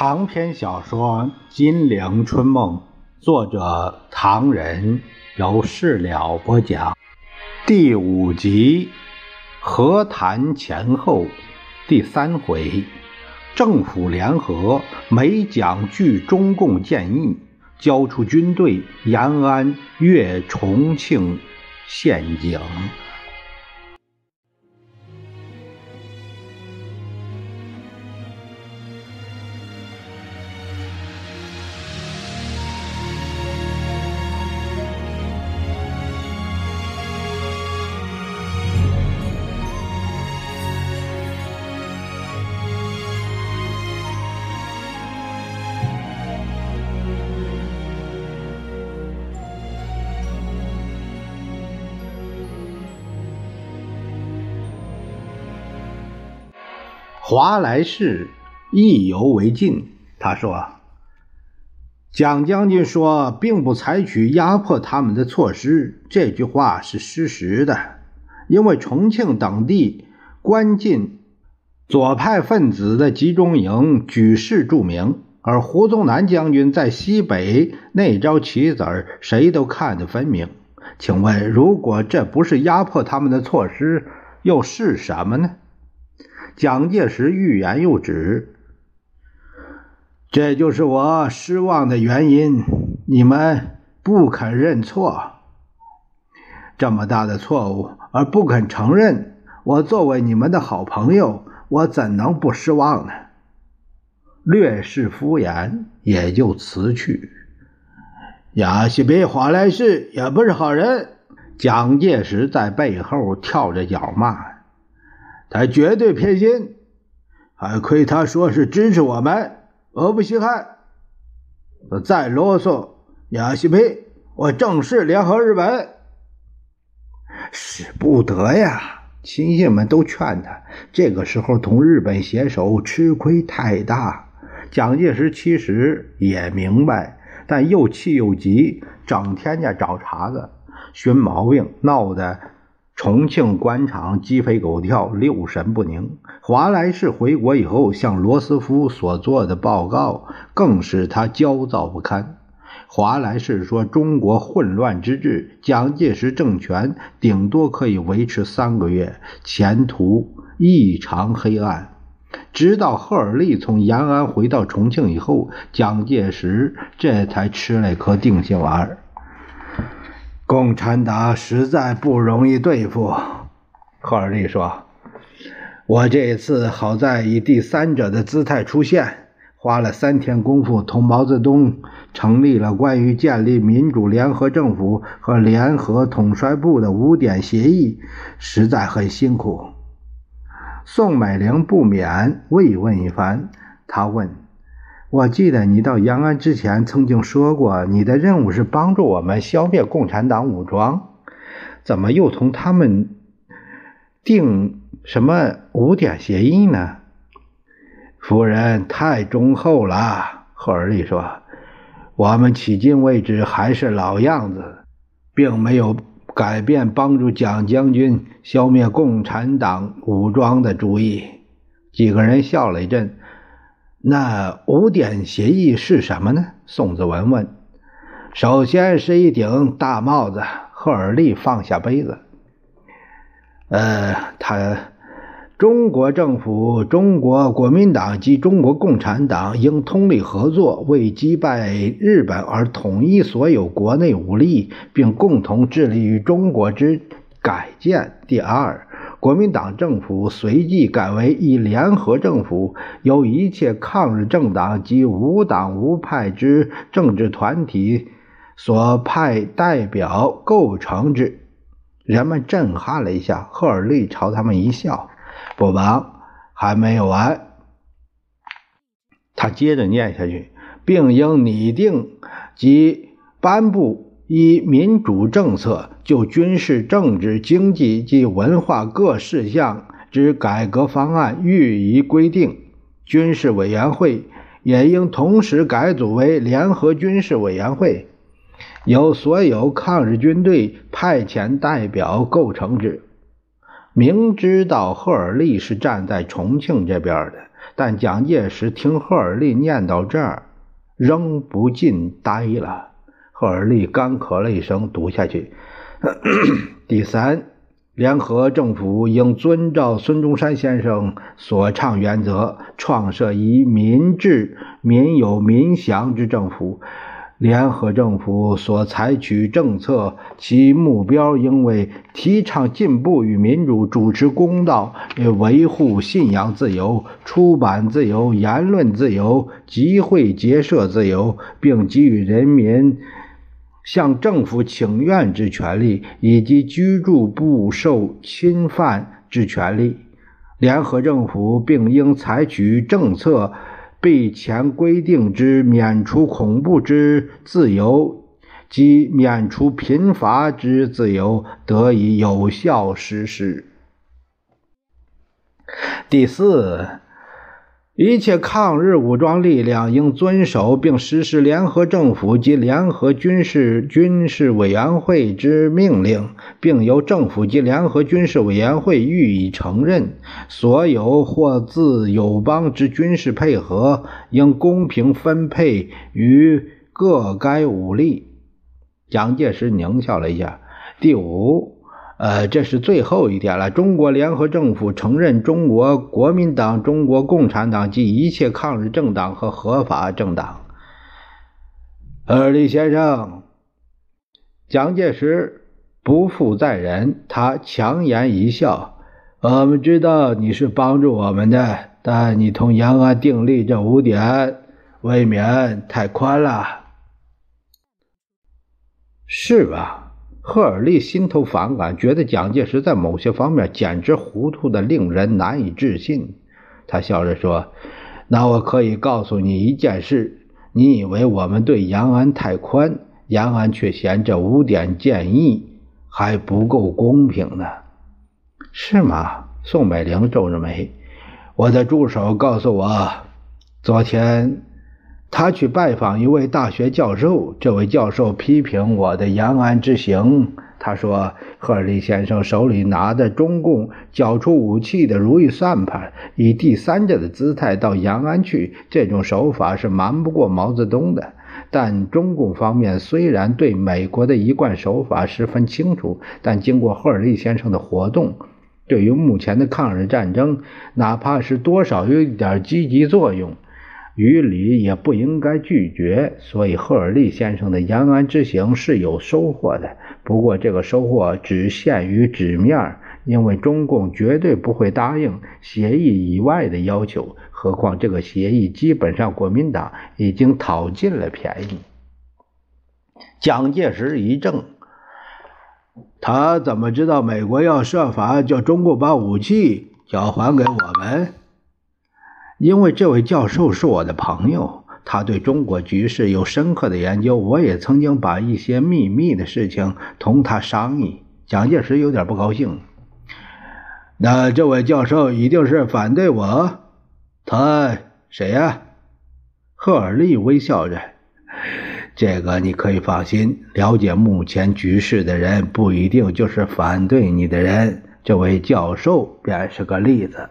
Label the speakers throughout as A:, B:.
A: 长篇小说《金陵春梦》，作者唐人，由事了播讲。第五集，和谈前后，第三回，政府联合，美蒋据中共建议，交出军队，延安越重庆陷阱。华莱士意犹未尽，他说：“蒋将军说，并不采取压迫他们的措施，这句话是事实的。因为重庆等地关进左派分子的集中营，举世著名，而胡宗南将军在西北那招棋子，谁都看得分明。请问，如果这不是压迫他们的措施，又是什么呢？”蒋介石欲言又止，这就是我失望的原因。你们不肯认错，这么大的错误而不肯承认，我作为你们的好朋友，我怎能不失望呢？略是敷衍，也就辞去。亚西比华莱士也不是好人。蒋介石在背后跳着脚骂。他绝对偏心，还亏他说是支持我们，我不稀罕。再啰嗦，亚西培，我正式联合日本，使不得呀！亲信们都劝他，这个时候同日本携手，吃亏太大。蒋介石其实也明白，但又气又急，整天家找茬子、寻毛病，闹得。重庆官场鸡飞狗跳，六神不宁。华莱士回国以后向罗斯福所做的报告，更使他焦躁不堪。华莱士说：“中国混乱之至，蒋介石政权顶多可以维持三个月，前途异常黑暗。”直到赫尔利从延安回到重庆以后，蒋介石这才吃了颗定心丸。共产党实在不容易对付，赫尔利说：“我这一次好在以第三者的姿态出现，花了三天功夫同毛泽东成立了关于建立民主联合政府和联合统帅部的五点协议，实在很辛苦。”宋美龄不免慰问一番，他问。我记得你到延安之前曾经说过，你的任务是帮助我们消灭共产党武装，怎么又同他们定什么五点协议呢？夫人太忠厚了，赫尔利说：“我们迄今为止还是老样子，并没有改变帮助蒋将军消灭共产党武装的主意。”几个人笑了一阵。那五点协议是什么呢？宋子文问。首先是一顶大帽子。赫尔利放下杯子。呃，他中国政府、中国国民党及中国共产党应通力合作，为击败日本而统一所有国内武力，并共同致力于中国之改建。第二。国民党政府随即改为一联合政府，由一切抗日政党及无党无派之政治团体所派代表构成之。人们震撼了一下，赫尔利朝他们一笑：“不忙，还没有完。”他接着念下去，并应拟定及颁布。以民主政策就军事、政治、经济及文化各事项之改革方案予以规定。军事委员会也应同时改组为联合军事委员会，由所有抗日军队派遣代表构成之。明知道赫尔利是站在重庆这边的，但蒋介石听赫尔利念到这儿，仍不禁呆了。赫尔利干咳了一声，读下去。第三，联合政府应遵照孙中山先生所倡原则，创设以民治、民有、民享之政府。联合政府所采取政策，其目标应为提倡进步与民主，主持公道，维护信仰自由、出版自由、言论自由、集会结社自由，并给予人民向政府请愿之权利，以及居住不受侵犯之权利。联合政府并应采取政策。被前规定之免除恐怖之自由及免除贫乏之自由得以有效实施。第四。一切抗日武装力量应遵守并实施联合政府及联合军事军事委员会之命令，并由政府及联合军事委员会予以承认。所有或自友邦之军事配合，应公平分配于各该武力。蒋介石狞笑了一下。第五。呃，这是最后一点了。中国联合政府承认中国国民党、中国共产党及一切抗日政党和合法政党。尔利先生，蒋介石不复在人，他强颜一笑：“我们知道你是帮助我们的，但你同延安订立这五点，未免太宽了，是吧？”赫尔利心头反感，觉得蒋介石在某些方面简直糊涂的令人难以置信。他笑着说：“那我可以告诉你一件事，你以为我们对延安太宽，延安却嫌这五点建议还不够公平呢，是吗？”宋美龄皱着眉：“我的助手告诉我，昨天。”他去拜访一位大学教授，这位教授批评我的延安之行。他说：“赫尔利先生手里拿的中共缴出武器的如意算盘，以第三者的姿态到延安去，这种手法是瞒不过毛泽东的。但中共方面虽然对美国的一贯手法十分清楚，但经过赫尔利先生的活动，对于目前的抗日战争，哪怕是多少有一点积极作用。”于理也不应该拒绝，所以赫尔利先生的延安之行是有收获的。不过，这个收获只限于纸面，因为中共绝对不会答应协议以外的要求。何况，这个协议基本上国民党已经讨尽了便宜。蒋介石一怔，他怎么知道美国要设法叫中共把武器交还给我们？因为这位教授是我的朋友，他对中国局势有深刻的研究。我也曾经把一些秘密的事情同他商议。蒋介石有点不高兴。那这位教授一定是反对我？他谁呀？赫尔利微笑着。这个你可以放心，了解目前局势的人不一定就是反对你的人。这位教授便是个例子。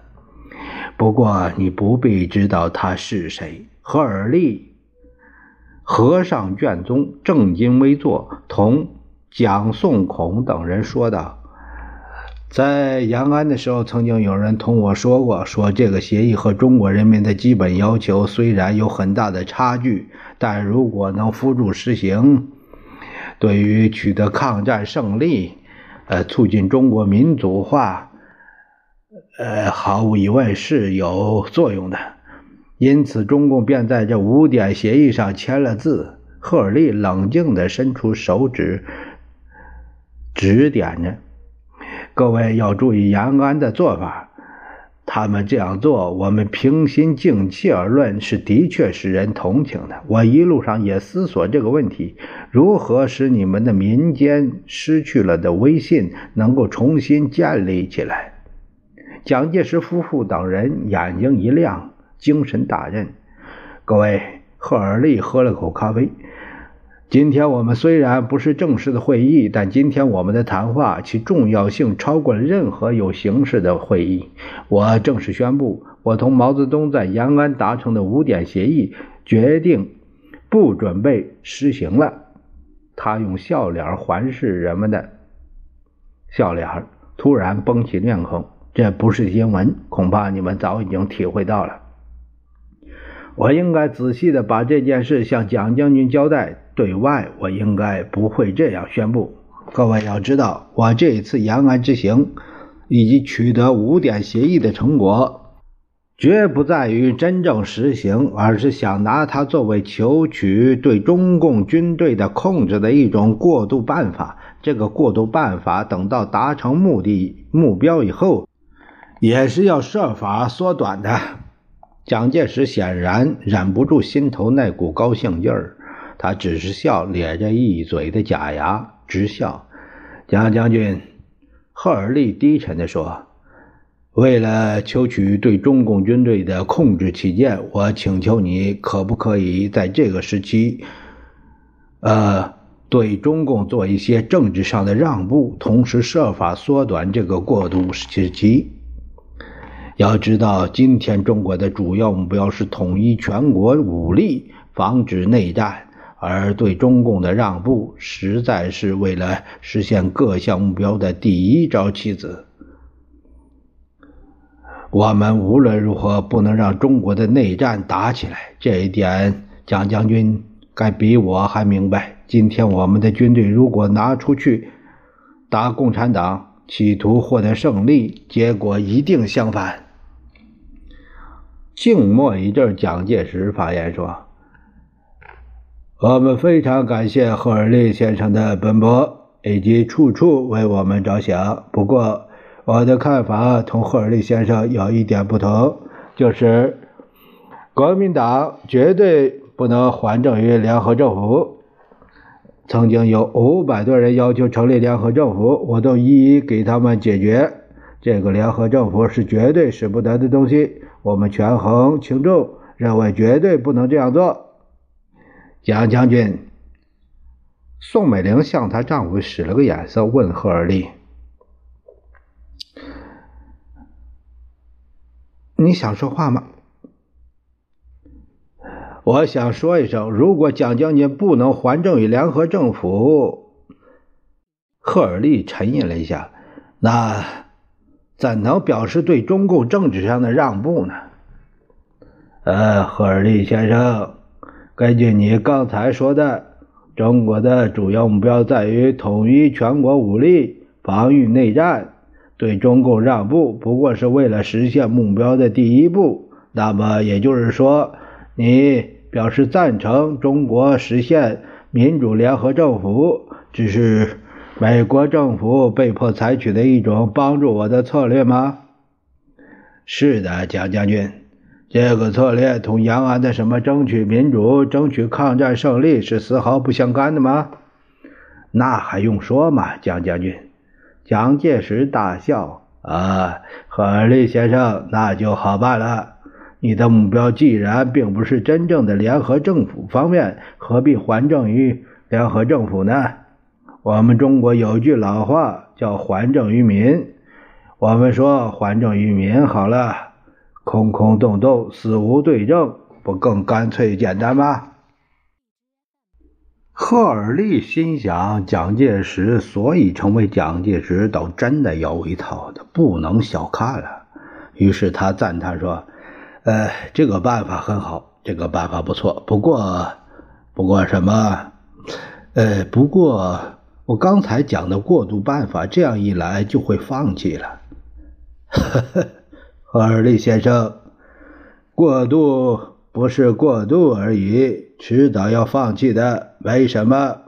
A: 不过你不必知道他是谁。赫尔利合上卷宗，正襟危坐，同蒋宋孔等人说道：“在延安的时候，曾经有人同我说过，说这个协议和中国人民的基本要求虽然有很大的差距，但如果能辅助实行，对于取得抗战胜利，呃，促进中国民主化。”呃，毫无疑问是有作用的，因此中共便在这五点协议上签了字。赫尔利冷静地伸出手指，指点着各位要注意延安的做法。他们这样做，我们平心静气而论，是的确使人同情的。我一路上也思索这个问题：如何使你们的民间失去了的威信能够重新建立起来？蒋介石夫妇等人眼睛一亮，精神大振。各位，赫尔利喝了口咖啡。今天我们虽然不是正式的会议，但今天我们的谈话其重要性超过了任何有形式的会议。我正式宣布，我同毛泽东在延安达成的五点协议决定不准备实行了。他用笑脸环视人们的笑脸，突然绷起面孔。这不是新闻，恐怕你们早已经体会到了。我应该仔细的把这件事向蒋将军交代。对外，我应该不会这样宣布。各位要知道，我这一次延安之行以及取得五点协议的成果，绝不在于真正实行，而是想拿它作为求取对中共军队的控制的一种过渡办法。这个过渡办法，等到达成目的目标以后，也是要设法缩短的。蒋介石显然忍不住心头那股高兴劲儿。他只是笑，咧着一嘴的假牙，直笑。蒋将军，赫尔利低沉地说：“为了求取对中共军队的控制起见，我请求你，可不可以在这个时期，呃，对中共做一些政治上的让步，同时设法缩短这个过渡时期？要知道，今天中国的主要目标是统一全国武力，防止内战。”而对中共的让步，实在是为了实现各项目标的第一招棋子。我们无论如何不能让中国的内战打起来，这一点蒋将军该比我还明白。今天我们的军队如果拿出去打共产党，企图获得胜利，结果一定相反。静默一阵，蒋介石发言说。我们非常感谢赫尔利先生的奔波，以及处处为我们着想。不过，我的看法同赫尔利先生有一点不同，就是国民党绝对不能还政于联合政府。曾经有五百多人要求成立联合政府，我都一一给他们解决。这个联合政府是绝对使不得的东西，我们权衡轻重，认为绝对不能这样做。蒋将军，宋美龄向她丈夫使了个眼色，问赫尔利：“你想说话吗？”我想说一声，如果蒋将军不能还政于联合政府，赫尔利沉吟了一下，那怎能表示对中共政治上的让步呢？呃，赫尔利先生。根据你刚才说的，中国的主要目标在于统一全国武力，防御内战。对中共让步不过是为了实现目标的第一步。那么也就是说，你表示赞成中国实现民主联合政府，只是美国政府被迫采取的一种帮助我的策略吗？是的，蒋将军。这个策略同延安的什么争取民主、争取抗战胜利是丝毫不相干的吗？那还用说吗，蒋将军？蒋介石大笑：“啊，赫尔利先生，那就好办了。你的目标既然并不是真正的联合政府方面，何必还政于联合政府呢？我们中国有句老话叫‘还政于民’，我们说‘还政于民’好了。”空空洞洞，死无对证，不更干脆简单吗？赫尔利心想，蒋介石所以成为蒋介石，倒真的有一套的，不能小看了。于是他赞叹说：“呃，这个办法很好，这个办法不错。不过，不过什么？呃，不过我刚才讲的过渡办法，这样一来就会放弃了。”呵呵。赫尔利先生，过渡不是过渡而已，迟早要放弃的。为什么？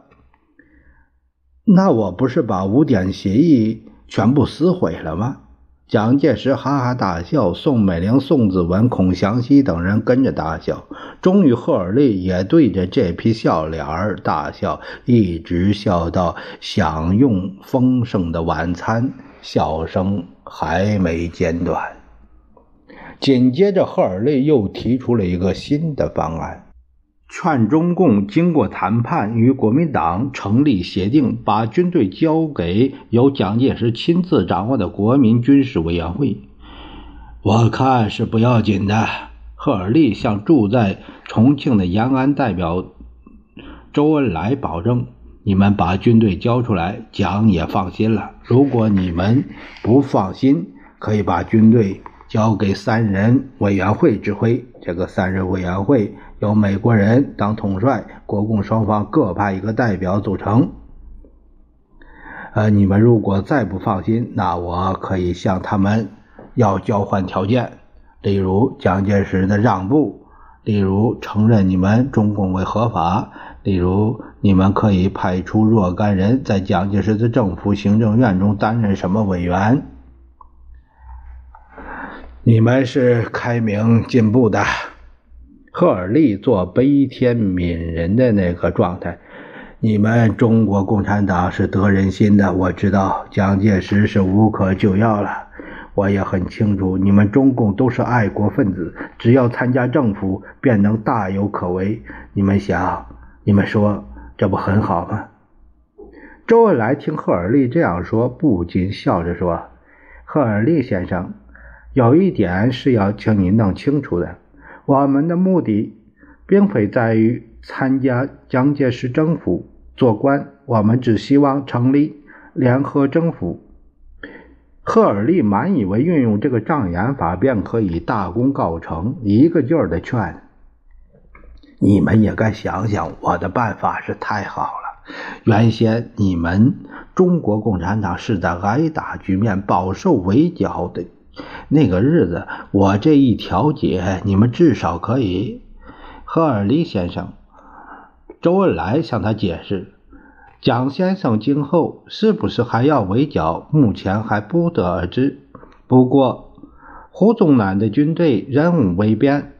A: 那我不是把五点协议全部撕毁了吗？蒋介石哈哈大笑，宋美龄、宋子文、孔祥熙等人跟着大笑。终于，赫尔利也对着这批笑脸儿大笑，一直笑到享用丰盛的晚餐，笑声还没间断。紧接着，赫尔利又提出了一个新的方案。劝中共经过谈判与国民党成立协定，把军队交给由蒋介石亲自掌握的国民军事委员会。我看是不要紧的。赫尔利向住在重庆的延安代表周恩来保证：“你们把军队交出来，蒋也放心了。如果你们不放心，可以把军队交给三人委员会指挥。这个三人委员会。”由美国人当统帅，国共双方各派一个代表组成。呃，你们如果再不放心，那我可以向他们要交换条件，例如蒋介石的让步，例如承认你们中共为合法，例如你们可以派出若干人在蒋介石的政府行政院中担任什么委员。你们是开明进步的。赫尔利做悲天悯人的那个状态，你们中国共产党是得人心的。我知道蒋介石是无可救药了，我也很清楚你们中共都是爱国分子，只要参加政府便能大有可为。你们想，你们说这不很好吗？周恩来听赫尔利这样说，不禁笑着说：“赫尔利先生，有一点是要请你弄清楚的。”我们的目的并非在于参加蒋介石政府做官，我们只希望成立联合政府。赫尔利满以为运用这个障眼法便可以大功告成，一个劲儿的劝：“你们也该想想，我的办法是太好了。原先你们中国共产党是在挨打局面、饱受围剿的。”那个日子，我这一调解，你们至少可以。赫尔利先生，周恩来向他解释，蒋先生今后是不是还要围剿，目前还不得而知。不过，胡宗南的军队任务未变，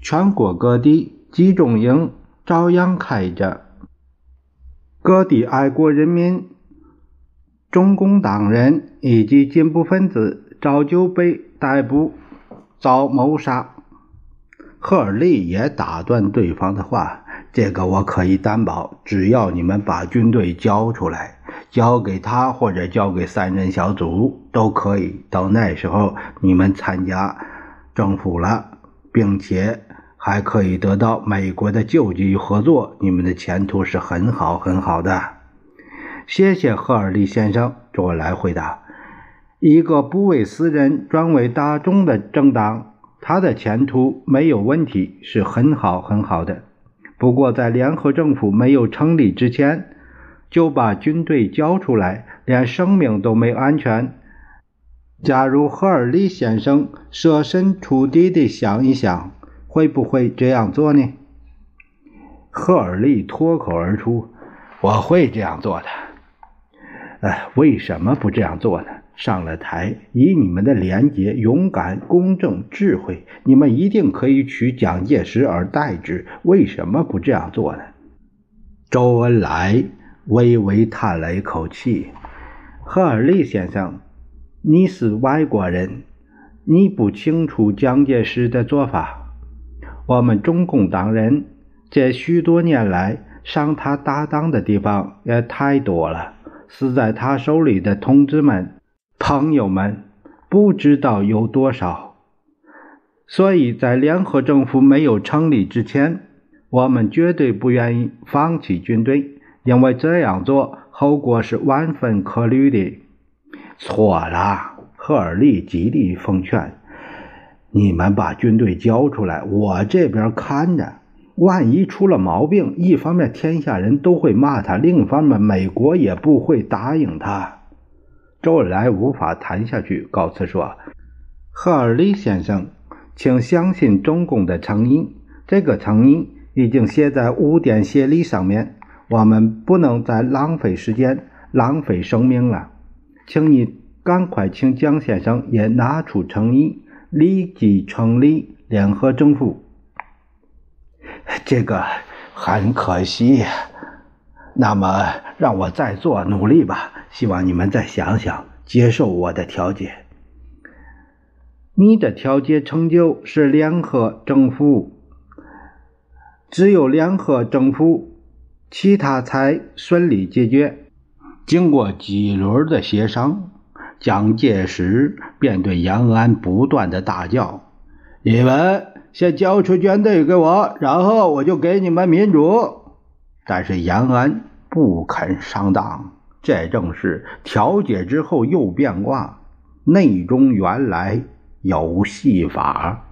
A: 全国各地集中营照样开着，各地爱国人民、中共党人以及进步分子。早就被逮捕，遭谋杀。赫尔利也打断对方的话：“这个我可以担保，只要你们把军队交出来，交给他或者交给三人小组都可以。到那时候，你们参加政府了，并且还可以得到美国的救济与合作，你们的前途是很好很好的。”谢谢赫尔利先生，周恩来回答。一个不为私人、专为大众的政党，他的前途没有问题，是很好很好的。不过，在联合政府没有成立之前，就把军队交出来，连生命都没安全。假如赫尔利先生设身处地地想一想，会不会这样做呢？赫尔利脱口而出：“我会这样做的。”哎，为什么不这样做呢？上了台，以你们的廉洁、勇敢、公正、智慧，你们一定可以取蒋介石而代之。为什么不这样做呢？周恩来微微叹了一口气：“赫尔利先生，你是外国人，你不清楚蒋介石的做法。我们中共党人这许多年来上他搭档的地方也太多了，死在他手里的同志们。”朋友们，不知道有多少，所以在联合政府没有成立之前，我们绝对不愿意放弃军队，因为这样做后果是万分可虑的。错了，赫尔利极力奉劝：“你们把军队交出来，我这边看着。万一出了毛病，一方面天下人都会骂他，另一方面美国也不会答应他。”周恩来无法谈下去，告辞说：“赫尔利先生，请相信中共的诚意。这个诚意已经写在五点协议上面。我们不能再浪费时间、浪费生命了。请你赶快请蒋先生也拿出诚意，立即成立联合政府。这个很可惜呀。那么，让我再做努力吧。”希望你们再想想，接受我的条件。你的调解成就是联合政府，只有联合政府，其他才顺利解决。经过几轮的协商，蒋介石便对延安不断的大叫：“你们先交出军队给我，然后我就给你们民主。”但是延安不肯上当，这正是调解之后又变卦，内中原来有戏法。